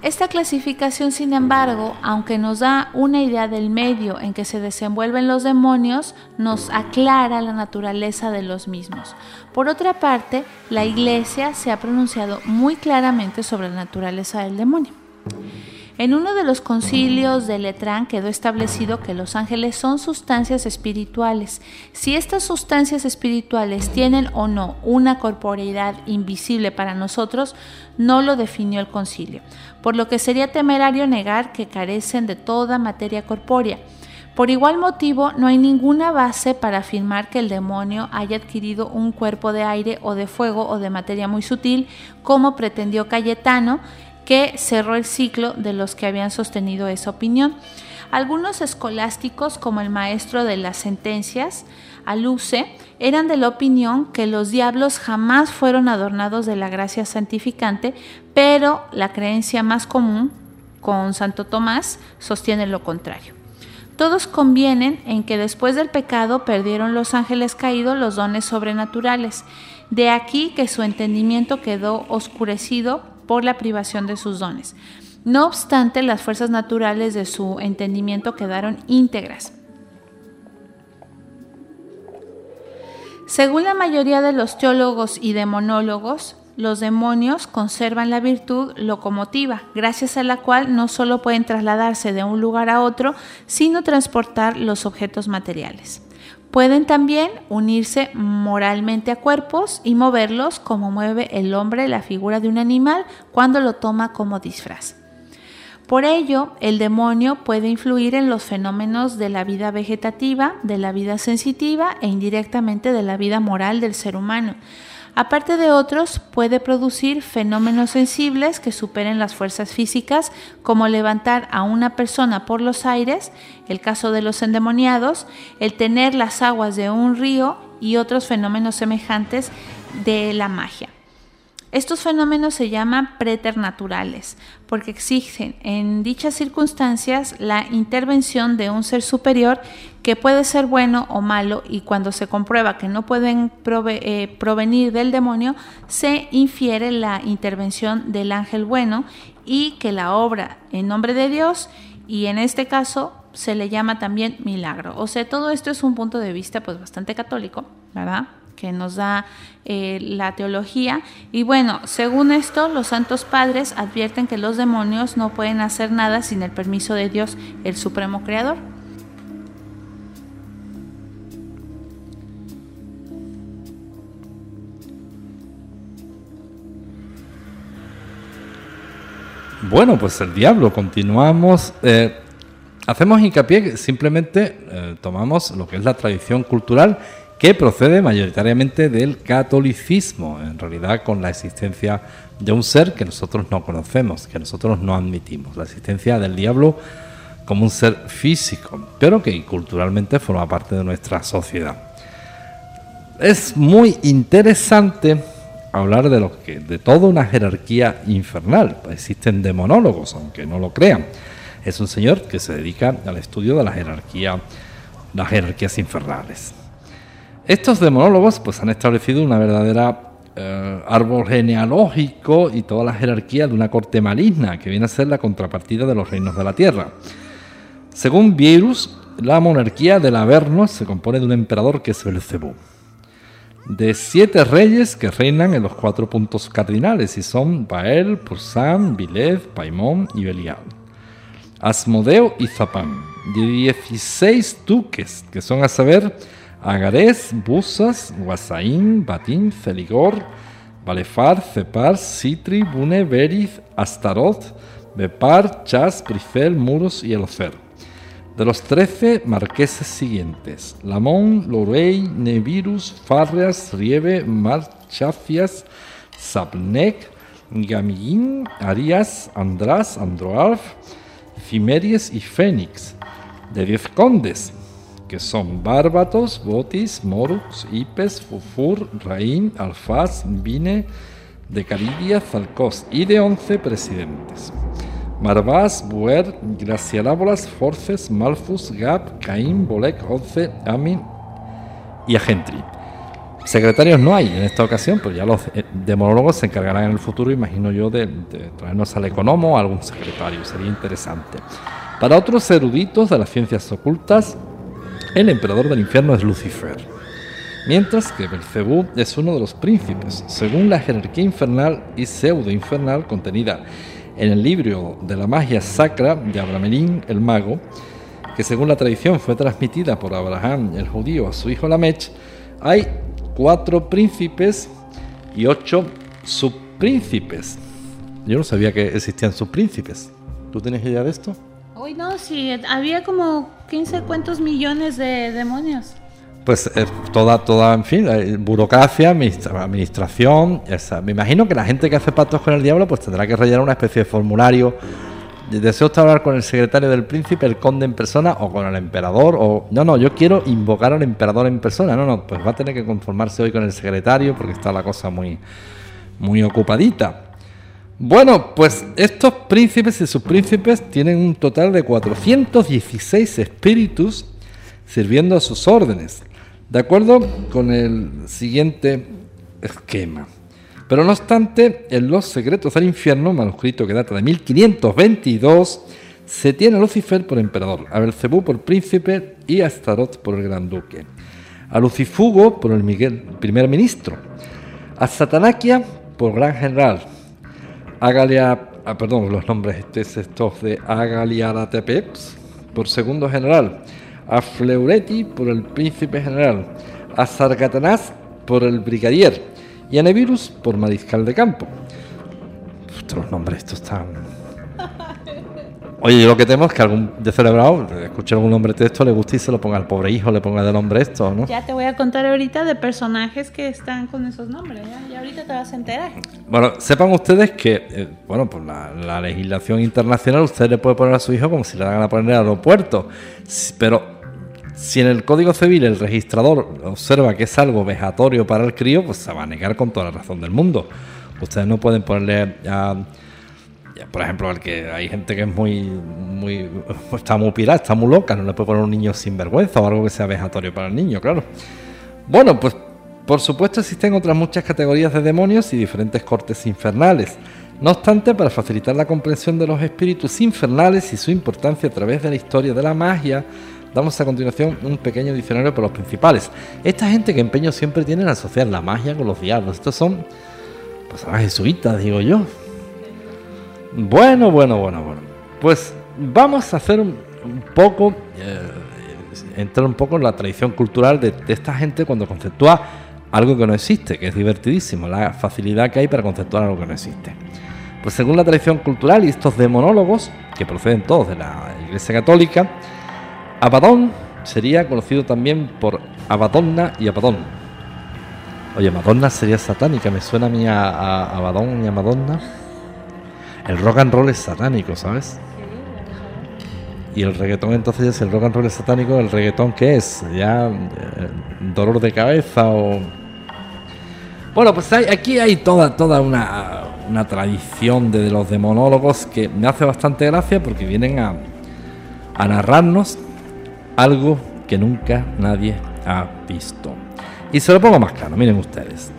Esta clasificación, sin embargo, aunque nos da una idea del medio en que se desenvuelven los demonios, nos aclara la naturaleza de los mismos. Por otra parte, la Iglesia se ha pronunciado muy claramente sobre la naturaleza del demonio. En uno de los concilios de Letrán quedó establecido que los ángeles son sustancias espirituales. Si estas sustancias espirituales tienen o no una corporeidad invisible para nosotros, no lo definió el concilio, por lo que sería temerario negar que carecen de toda materia corpórea. Por igual motivo, no hay ninguna base para afirmar que el demonio haya adquirido un cuerpo de aire o de fuego o de materia muy sutil, como pretendió Cayetano, que cerró el ciclo de los que habían sostenido esa opinión. Algunos escolásticos, como el maestro de las sentencias, Aluce, eran de la opinión que los diablos jamás fueron adornados de la gracia santificante, pero la creencia más común, con Santo Tomás, sostiene lo contrario. todos convienen en que después del pecado perdieron los ángeles caídos los dones sobrenaturales. De aquí que su entendimiento quedó oscurecido por la privación de sus dones. No obstante, las fuerzas naturales de su entendimiento quedaron íntegras. Según la mayoría de los teólogos y demonólogos, los demonios conservan la virtud locomotiva, gracias a la cual no solo pueden trasladarse de un lugar a otro, sino transportar los objetos materiales. Pueden también unirse moralmente a cuerpos y moverlos como mueve el hombre la figura de un animal cuando lo toma como disfraz. Por ello, el demonio puede influir en los fenómenos de la vida vegetativa, de la vida sensitiva e indirectamente de la vida moral del ser humano. Aparte de otros, puede producir fenómenos sensibles que superen las fuerzas físicas, como levantar a una persona por los aires, el caso de los endemoniados, el tener las aguas de un río y otros fenómenos semejantes de la magia. Estos fenómenos se llaman preternaturales porque exigen en dichas circunstancias la intervención de un ser superior que puede ser bueno o malo y cuando se comprueba que no pueden eh, provenir del demonio, se infiere la intervención del ángel bueno y que la obra en nombre de Dios y en este caso se le llama también milagro. O sea, todo esto es un punto de vista pues bastante católico, ¿verdad? Que nos da eh, la teología. Y bueno, según esto, los santos padres advierten que los demonios no pueden hacer nada sin el permiso de Dios, el Supremo Creador. Bueno, pues el diablo, continuamos. Eh, hacemos hincapié, simplemente eh, tomamos lo que es la tradición cultural que procede mayoritariamente del catolicismo, en realidad con la existencia de un ser que nosotros no conocemos, que nosotros no admitimos, la existencia del diablo como un ser físico, pero que culturalmente forma parte de nuestra sociedad. Es muy interesante hablar de lo que de toda una jerarquía infernal. Existen demonólogos, aunque no lo crean. Es un señor que se dedica al estudio de la jerarquía, las jerarquías infernales. Estos demonólogos pues, han establecido una verdadera eh, árbol genealógico y toda la jerarquía de una corte maligna, que viene a ser la contrapartida de los reinos de la tierra. Según Virus, la monarquía del Averno se compone de un emperador que es Belcebú, de siete reyes que reinan en los cuatro puntos cardinales y son Bael, Pursán, Viled, Paimón y Belial, Asmodeo y Zapán, de 16 duques que son a saber Agarés, Busas, Guasaín, Batín, Celigor, Balefar, Cepar, Citri, Bune, Beriz, Astaroth, Bepar, Chas, Brifel, Muros y Elocer. De los trece marqueses siguientes, Lamón, Lorey, Nevirus, Farreas, Rieve, Marchafias, Sabnek, Gamillín, Arias, András, Androalf, Cimeries y Fénix. De diez condes, que son Bárbatos, Botis, Morux, Ipes, Fufur, Raín, Alfaz, Vine, de Caridia, Zalcos y de 11 presidentes. Marvás, Buer, Gracialábolas, Forces, Malfus, Gab, Caín, Bolek, Once, Amin y Agentri. Secretarios no hay en esta ocasión, pero ya los eh, demonólogos se encargarán en el futuro, imagino yo, de, de traernos al economo o algún secretario, sería interesante. Para otros eruditos de las ciencias ocultas, el emperador del infierno es Lucifer, mientras que Belcebú es uno de los príncipes, según la jerarquía infernal y pseudo-infernal contenida en el libro de la magia sacra de Abramelín el mago, que según la tradición fue transmitida por Abraham el judío a su hijo Lamech, hay cuatro príncipes y ocho subpríncipes. Yo no sabía que existían subpríncipes. ¿Tú tienes idea de esto? Uy, no, sí, había como 15 cuantos millones de demonios. Pues eh, toda, toda, en fin, eh, burocracia, administración. Me imagino que la gente que hace pactos con el diablo pues tendrá que rellenar una especie de formulario. Deseo usted hablar con el secretario del príncipe, el conde en persona o con el emperador. o No, no, yo quiero invocar al emperador en persona. No, no, pues va a tener que conformarse hoy con el secretario porque está la cosa muy, muy ocupadita. Bueno, pues estos príncipes y sus príncipes tienen un total de 416 espíritus sirviendo a sus órdenes, de acuerdo con el siguiente esquema. Pero no obstante, en Los Secretos del Infierno, manuscrito que data de 1522, se tiene a Lucifer por emperador, a Belcebú por príncipe y a Astaroth por el gran duque, a Lucifugo por el Miguel, primer ministro, a Satanaquia por gran general, a Galia, ah, perdón, los nombres estos de Agaliaratepeps por segundo general, a Fleureti por el príncipe general, a Sargatanás por el brigadier. Y a Nevirus por mariscal de campo. Los nombres estos están Oye, yo lo que temo es que algún descerebrado escuche algún nombre de esto, le guste y se lo ponga al pobre hijo, le ponga de nombre esto, ¿no? Ya te voy a contar ahorita de personajes que están con esos nombres, ¿ya? Y ahorita te vas a enterar. Bueno, sepan ustedes que, eh, bueno, por la, legislación internacional usted le puede poner a su hijo como si le dan a poner aeropuerto, pero si en el Código Civil el registrador observa que es algo vejatorio para el crío, pues se va a negar con toda la razón del mundo. Ustedes no pueden ponerle a por ejemplo, al que hay gente que es muy, muy, está muy pirada, está muy loca, no le puede poner un niño sin vergüenza o algo que sea vejatorio para el niño, claro. Bueno, pues por supuesto existen otras muchas categorías de demonios y diferentes cortes infernales. No obstante, para facilitar la comprensión de los espíritus infernales y su importancia a través de la historia de la magia, damos a continuación un pequeño diccionario por los principales. Esta gente que empeño siempre tiene en asociar la magia con los diablos. Estos son personajes jesuitas, digo yo. Bueno, bueno, bueno, bueno. Pues vamos a hacer un, poco, eh, entrar un poco en la tradición cultural de, esta gente cuando conceptúa algo que no existe, que es divertidísimo, la facilidad que hay para conceptuar algo que no existe. Pues según la tradición cultural y estos demonólogos, que proceden todos de la Iglesia Católica, Abadón sería conocido también por Abadonna y Abadón. Oye, Madonna sería satánica, me suena a mí a, Abadón y a Madonna. El rock and roll es satánico, ¿sabes? Y el reggaetón entonces, si el rock and roll es satánico, ¿el reggaetón qué es? ¿Ya eh, dolor de cabeza o...? Bueno, pues aquí hay toda, toda una, una tradición de, los demonólogos que me hace bastante gracia porque vienen a, a narrarnos algo que nunca nadie ha visto. Y se lo pongo más claro, miren ustedes.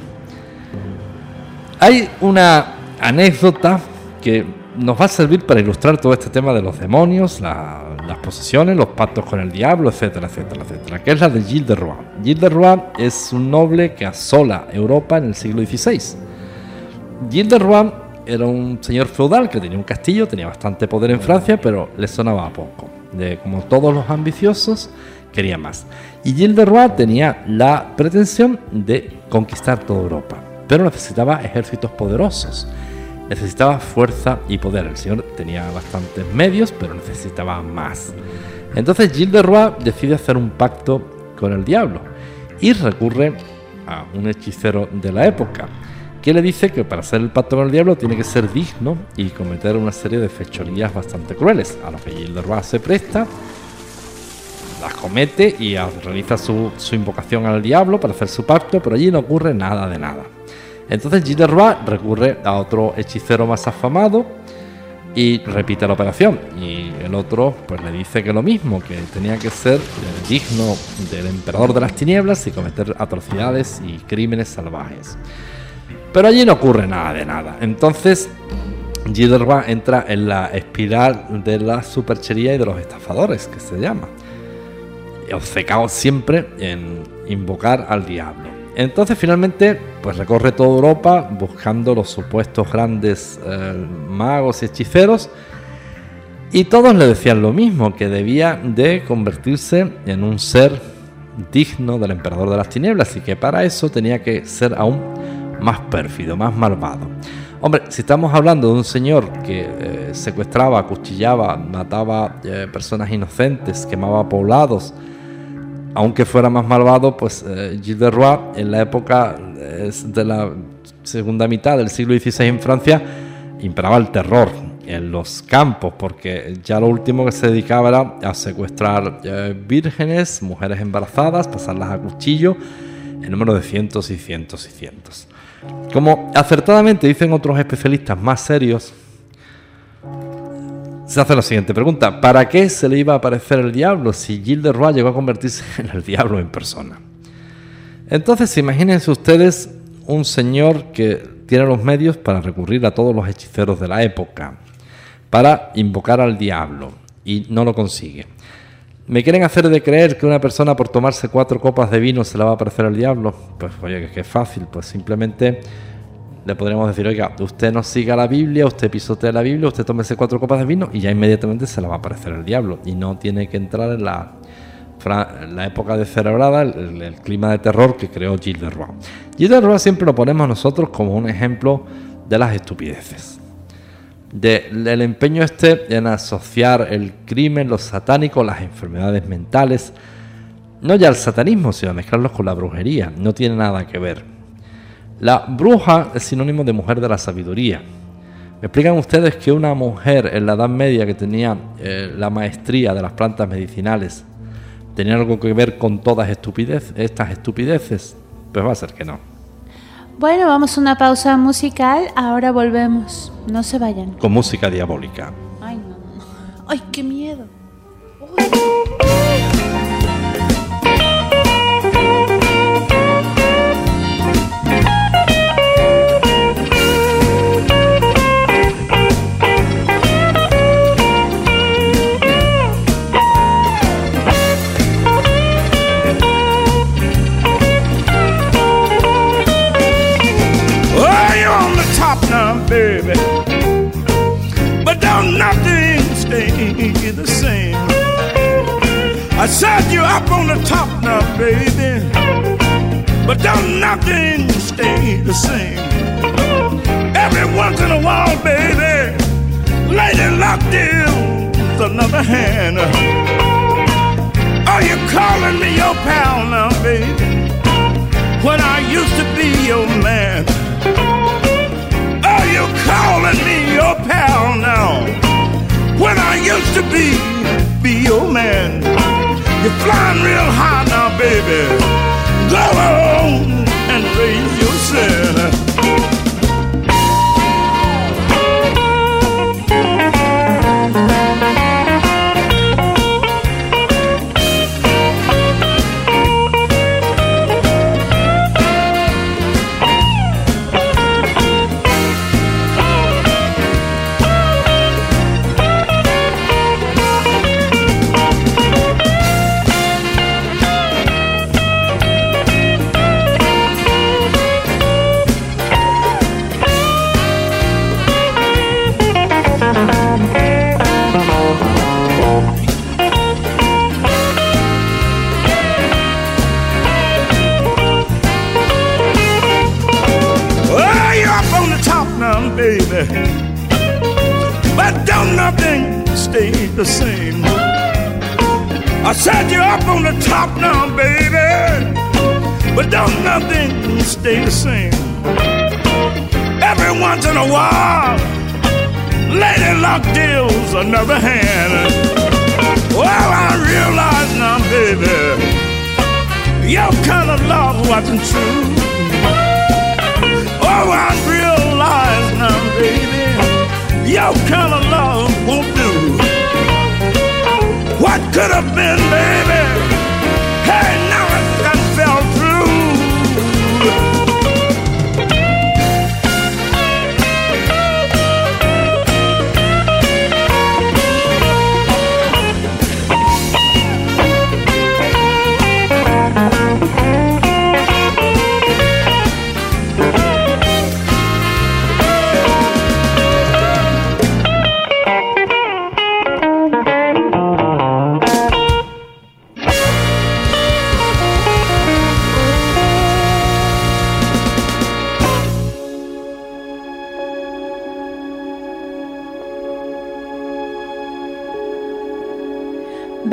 Hay una anécdota que nos va a servir para ilustrar todo este tema de los demonios, las posesiones, los pactos con el diablo, etcétera, etcétera, etcétera, que es la de Gilles de Roy. Gilles de Roy es un noble que asola Europa en el siglo XVI. Gilles de Roy era un señor feudal que tenía un castillo, tenía bastante poder en Francia, pero le sonaba a poco. De, como todos los ambiciosos, quería más. Y Gilles de Roy tenía la pretensión de conquistar toda Europa, pero necesitaba ejércitos poderosos necesitaba fuerza y poder. El señor tenía bastantes medios, pero necesitaba más. Entonces Gilles de Roy decide hacer un pacto con el diablo y recurre a un hechicero de la época que le dice que para hacer el pacto con el diablo tiene que ser digno y cometer una serie de fechorías bastante crueles, a lo que Gilles de Roy se presta, las comete y realiza su, su invocación al diablo para hacer su pacto, pero allí no ocurre nada de nada. Entonces Roy recurre a otro hechicero más afamado y repite la operación. Y el otro pues le dice que lo mismo, que tenía que ser digno del emperador de las tinieblas y cometer atrocidades y crímenes salvajes. Pero allí no ocurre nada de nada. Entonces Roy entra en la espiral de la superchería y de los estafadores, que se llama. Obcecado siempre en invocar al diablo. Entonces finalmente pues recorre toda Europa buscando los supuestos grandes eh, magos y hechiceros y todos le decían lo mismo, que debía de convertirse en un ser digno del emperador de las tinieblas y que para eso tenía que ser aún más pérfido, más malvado. Hombre, si estamos hablando de un señor que eh, secuestraba, acuchillaba, mataba eh, personas inocentes, quemaba poblados, aunque fuera más malvado, pues eh, Gilles de Roy en la época de la segunda mitad del siglo XVI en Francia imperaba el terror en los campos, porque ya lo último que se dedicaba era a secuestrar eh, vírgenes, mujeres embarazadas, pasarlas a cuchillo, en número de cientos y cientos y cientos. Como acertadamente dicen otros especialistas más serios, se hace la siguiente pregunta: ¿para qué se le iba a aparecer el diablo si Gilles de Roy llegó a convertirse en el diablo en persona? Entonces, imagínense ustedes un señor que tiene los medios para recurrir a todos los hechiceros de la época, para invocar al diablo, y no lo consigue. ¿Me quieren hacer de creer que una persona por tomarse cuatro copas de vino se la va a aparecer al diablo? Pues oye, que es fácil, pues simplemente le podríamos decir, oiga, usted no siga la Biblia, usted pisotea la Biblia, usted tómese cuatro copas de vino y ya inmediatamente se la va a aparecer el diablo. Y no tiene que entrar en la, la época de celebrada, el, clima de terror que creó Gilles de Roy. Gilles de Roy siempre lo ponemos nosotros como un ejemplo de las estupideces. del empeño este en asociar el crimen, los satánicos, las enfermedades mentales, no ya el satanismo, sino mezclarlos con la brujería, no tiene nada que ver. La bruja es sinónimo de mujer de la sabiduría. ¿Me explican ustedes que una mujer en la Edad Media que tenía eh, la maestría de las plantas medicinales tenía algo que ver con todas estupidez, estas estupideces? Pues va a ser que no. Bueno, vamos a una pausa musical, ahora volvemos. No se vayan. Con música diabólica. Ay, no. Ay, qué miedo. The same. I set you up on the top now, baby. But don't nothing stay the same. Every once in a while, baby, lady locked in another hand. Are you calling me your pal now, baby? When I used to be your man. Calling me your pal now? when I used to be, be your man. You're flying real high now, baby. Go on and raise your sin. The same. I set you up on the top now, baby, but don't nothing stay the same. Every once in a while, Lady Luck deals another hand. Well, I realize now, baby, your kind of love wasn't true. Oh, I realize now, baby, your kind of love won't do what could have been, baby.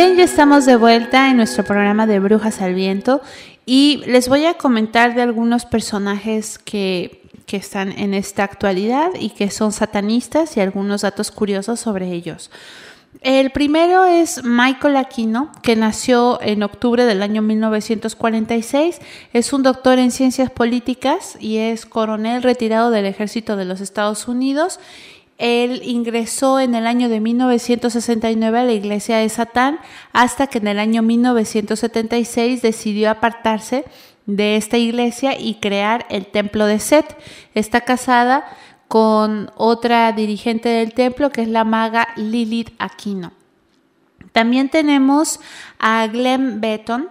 Bien, ya estamos de vuelta en nuestro programa de Brujas al Viento y les voy a comentar de algunos personajes que, que están en esta actualidad y que son satanistas y algunos datos curiosos sobre ellos. El primero es Michael Aquino, que nació en octubre del año 1946. Es un doctor en ciencias políticas y es coronel retirado del ejército de los Estados Unidos. Él ingresó en el año de 1969 a la iglesia de Satán hasta que en el año 1976 decidió apartarse de esta iglesia y crear el templo de Set. Está casada con otra dirigente del templo que es la maga Lilith Aquino. También tenemos a Glenn Benton.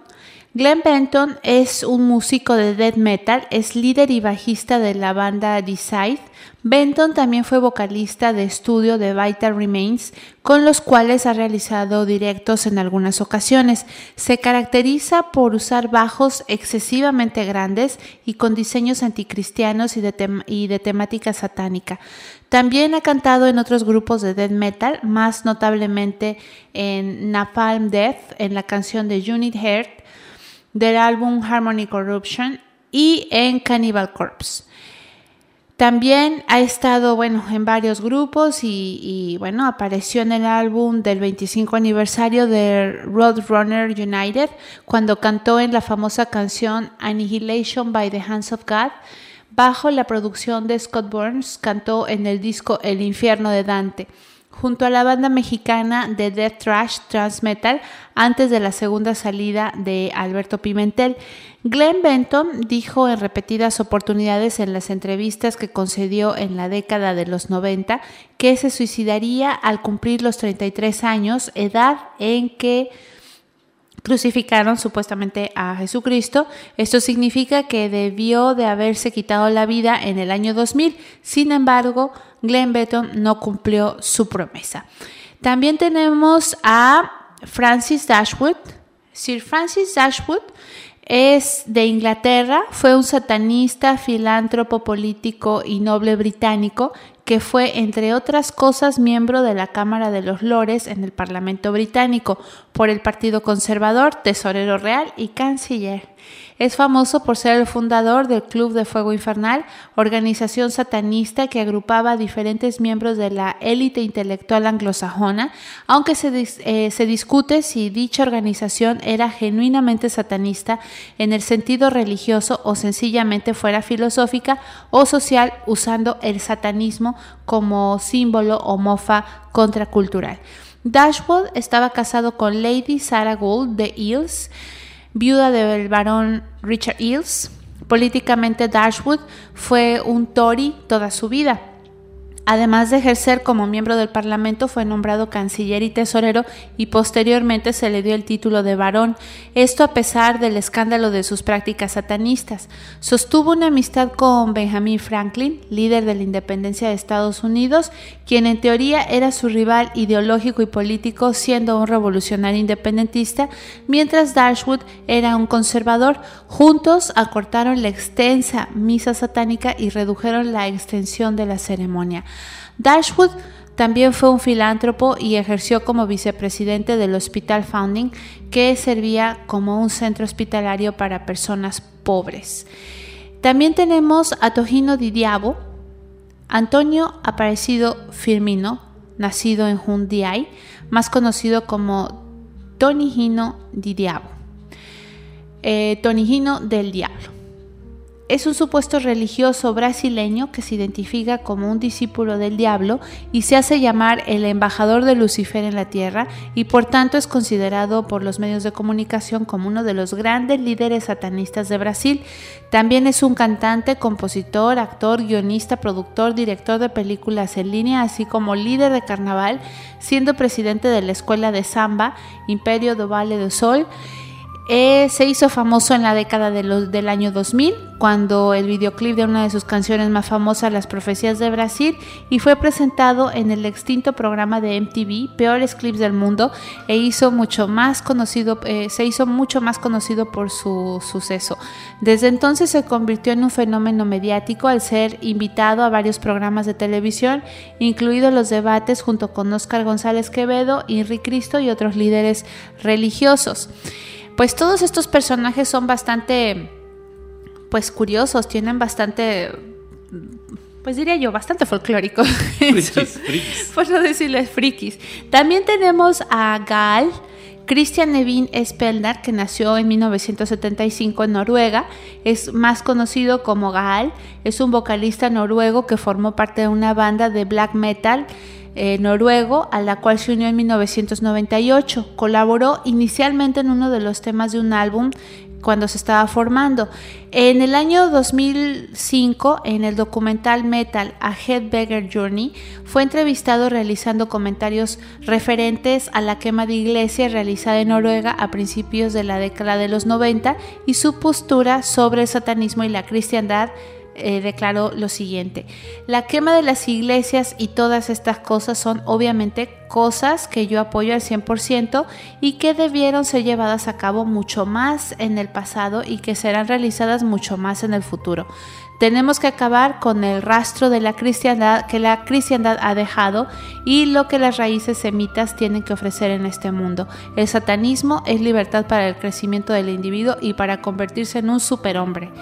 Glenn Benton es un músico de death metal, es líder y bajista de la banda Decide. Benton también fue vocalista de estudio de Vital Remains, con los cuales ha realizado directos en algunas ocasiones. Se caracteriza por usar bajos excesivamente grandes y con diseños anticristianos y de, y de temática satánica. También ha cantado en otros grupos de death metal, más notablemente en Napalm Death, en la canción de Unit Heart, del álbum Harmony Corruption y en Cannibal Corpse. También ha estado, bueno, en varios grupos y, bueno, apareció en el álbum del 25 aniversario de Roadrunner United cuando cantó en la famosa canción Annihilation by the Hands of God. Bajo la producción de Scott Burns, cantó en el disco El infierno de Dante junto a la banda mexicana de Death Trash Trans Metal antes de la segunda salida de Alberto Pimentel. Glenn Benton dijo en repetidas oportunidades en las entrevistas que concedió en la década de los 90 que se suicidaría al cumplir los 33 años, edad en que crucificaron supuestamente a Jesucristo. Esto significa que debió de haberse quitado la vida en el año 2000. Sin embargo, Glenn Benton no cumplió su promesa. También tenemos a Francis Dashwood. Sir Francis Dashwood es de Inglaterra, fue un satanista, filántropo político y noble británico que fue, entre otras cosas, miembro de la Cámara de los Lores en el Parlamento británico por el Partido Conservador, tesorero real y canciller. Es famoso por ser el fundador del Club de Fuego Infernal, organización satanista que agrupaba a diferentes miembros de la élite intelectual anglosajona, aunque se, eh, se discute si dicha organización era genuinamente satanista en el sentido religioso o sencillamente fuera filosófica o social usando el satanismo como símbolo o mofa contracultural. Dashwood estaba casado con Lady Sarah Gould de Eels, viuda del barón Richard Eels. Políticamente Dashwood fue un Tory toda su vida. Además de ejercer como miembro del Parlamento, fue nombrado canciller y tesorero y posteriormente se le dio el título de varón, esto a pesar del escándalo de sus prácticas satanistas. Sostuvo una amistad con Benjamin Franklin, líder de la independencia de Estados Unidos, quien en teoría era su rival ideológico y político, siendo un revolucionario independentista, mientras Dashwood era un conservador. Juntos acortaron la extensa misa satánica y redujeron la extensión de la ceremonia. Dashwood también fue un filántropo y ejerció como vicepresidente del Hospital Founding, que servía como un centro hospitalario para personas pobres. También tenemos a Tojino Di Diabo, Antonio Aparecido Firmino, nacido en Jundiay, más conocido como Tonigino Di Diabo, eh, Tonigino del Diablo. Es un supuesto religioso brasileño que se identifica como un discípulo del diablo y se hace llamar el embajador de Lucifer en la tierra y por tanto es considerado por los medios de comunicación como uno de los grandes líderes satanistas de Brasil. También es un cantante, compositor, actor, guionista, productor, director de películas en línea, así como líder de carnaval, siendo presidente de la Escuela de Samba, Imperio do Vale do Sol Eh, se hizo famoso en la década del año 2000, cuando el videoclip de una de sus canciones más famosas, Las Profecías de Brasil, y fue presentado en el extinto programa de MTV, Peores Clips del Mundo, e hizo mucho más conocido, eh, se hizo mucho más conocido por su suceso. Desde entonces se convirtió en un fenómeno mediático al ser invitado a varios programas de televisión, incluidos los debates junto con Oscar González Quevedo, Henry Cristo y otros líderes religiosos pues todos estos personajes son bastante, pues curiosos, tienen bastante, pues diría yo, bastante folclóricos. Frikis, frikis. Por no decirles frikis. También tenemos a Gal. Christian Evin Speldar, que nació en 1975 en Noruega, es más conocido como Gal, es un vocalista noruego que formó parte de una banda de black metal eh, noruego, a la cual se unió en 1998. Colaboró inicialmente en uno de los temas de un álbum cuando se estaba formando. En el año 2005, en el documental Metal A Headbagger Journey, fue entrevistado realizando comentarios referentes a la quema de iglesias realizada en Noruega a principios de la década de los 90 y su postura sobre el satanismo y la cristiandad eh, declaró lo siguiente, la quema de las iglesias y todas estas cosas son obviamente cosas que yo apoyo al 100% y que debieron ser llevadas a cabo mucho más en el pasado y que serán realizadas mucho más en el futuro. Tenemos que acabar con el rastro de la cristiandad que la cristiandad ha dejado y lo que las raíces semitas tienen que ofrecer en este mundo. El satanismo es libertad para el crecimiento del individuo y para convertirse en un superhombre.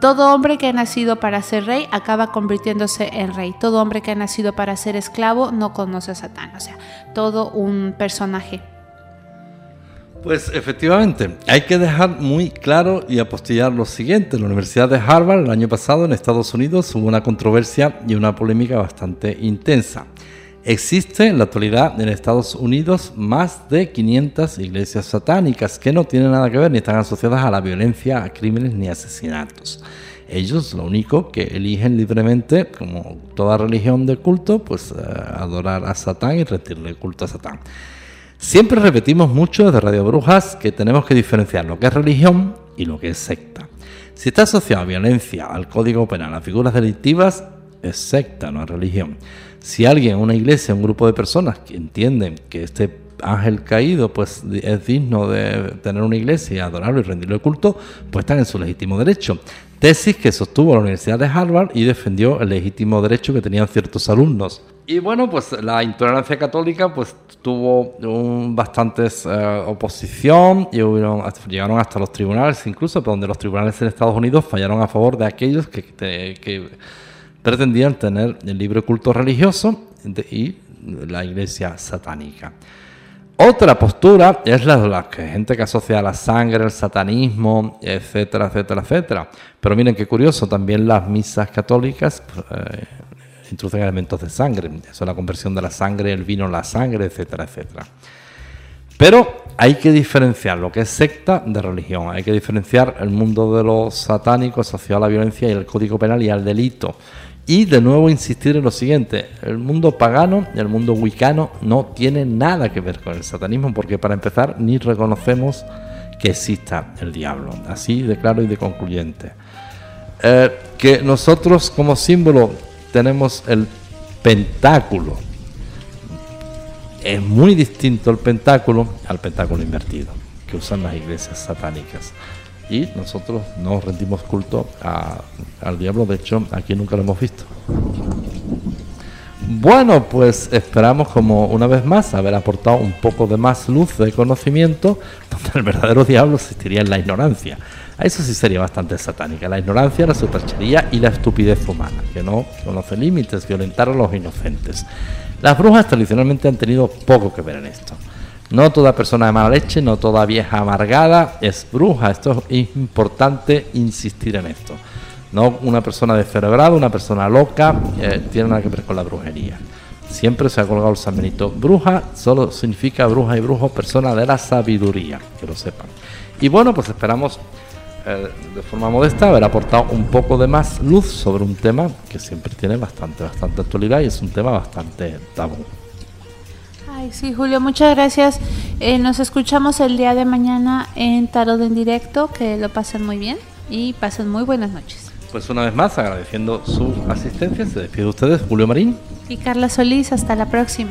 Todo hombre que ha nacido para ser rey acaba convirtiéndose en rey. Todo hombre que ha nacido para ser esclavo no conoce a Satán. O sea, todo un personaje. Pues efectivamente, hay que dejar muy claro y apostillar lo siguiente. En la Universidad de Harvard el año pasado en Estados Unidos hubo una controversia y una polémica bastante intensa. Existe en la actualidad en Estados Unidos más de 500 iglesias satánicas que no tienen nada que ver ni están asociadas a la violencia, a crímenes ni asesinatos. Ellos lo único que eligen libremente, como toda religión de culto, pues eh, adorar a Satán y rendirle culto a Satán. Siempre repetimos mucho desde Radio Brujas que tenemos que diferenciar lo que es religión y lo que es secta. Si está asociado a violencia, al código penal, a figuras delictivas, es secta, no es religión. Si alguien, una iglesia, un grupo de personas que entienden que este ángel caído pues es digno de tener una iglesia adorarlo y rendirle culto, pues están en su legítimo derecho. Tesis que sostuvo la Universidad de Harvard y defendió el legítimo derecho que tenían ciertos alumnos. Y bueno, pues la intolerancia católica pues tuvo un, bastantes eh, oposición y llegaron hasta los tribunales, incluso donde los tribunales en Estados Unidos fallaron a favor de aquellos que, que pretendían tener el libre culto religioso y la iglesia satánica. Otra postura es la de la gente que asocia la sangre, el satanismo, etcétera, etcétera, etcétera. Pero miren qué curioso, también las misas católicas eh, introducen elementos de sangre. Eso es la conversión de la sangre, el vino la sangre, etcétera, etcétera. Pero hay que diferenciar lo que es secta de religión. Hay que diferenciar el mundo de los satánicos asociado a la violencia y el código penal y al delito. Y de nuevo insistir en lo siguiente, el mundo pagano y el mundo wicano no tienen nada que ver con el satanismo porque para empezar ni reconocemos que exista el diablo, así de claro y de concluyente. Eh, que nosotros como símbolo tenemos el pentáculo. Es muy distinto el pentáculo al pentáculo invertido que usan las iglesias satánicas y nosotros no rendimos culto al diablo, de hecho aquí nunca lo hemos visto. Bueno, pues esperamos como una vez más haber aportado un poco de más luz de conocimiento donde el verdadero diablo existiría en la ignorancia. Eso sí sería bastante satánica, la ignorancia, la superchería y la estupidez humana, que no conoce límites, violentar a los inocentes. Las brujas tradicionalmente han tenido poco que ver en esto. No toda persona de mala leche, no toda vieja amargada es bruja. Esto es importante insistir en esto. No una persona descerebrada, una persona loca, eh, tiene nada que ver con la brujería. Siempre se ha colgado el San Bruja solo significa bruja y brujo, persona de la sabiduría, que lo sepan. Y bueno, pues esperamos eh, de forma modesta haber aportado un poco de más luz sobre un tema que siempre tiene bastante, bastante actualidad y es un tema bastante tabú. Ay, sí, Julio, muchas gracias. Eh, nos escuchamos el día de mañana en Tarot en directo. Que lo pasen muy bien y pasen muy buenas noches. Pues una vez más, agradeciendo su asistencia, se despide de ustedes Julio Marín. Y Carla Solís, hasta la próxima.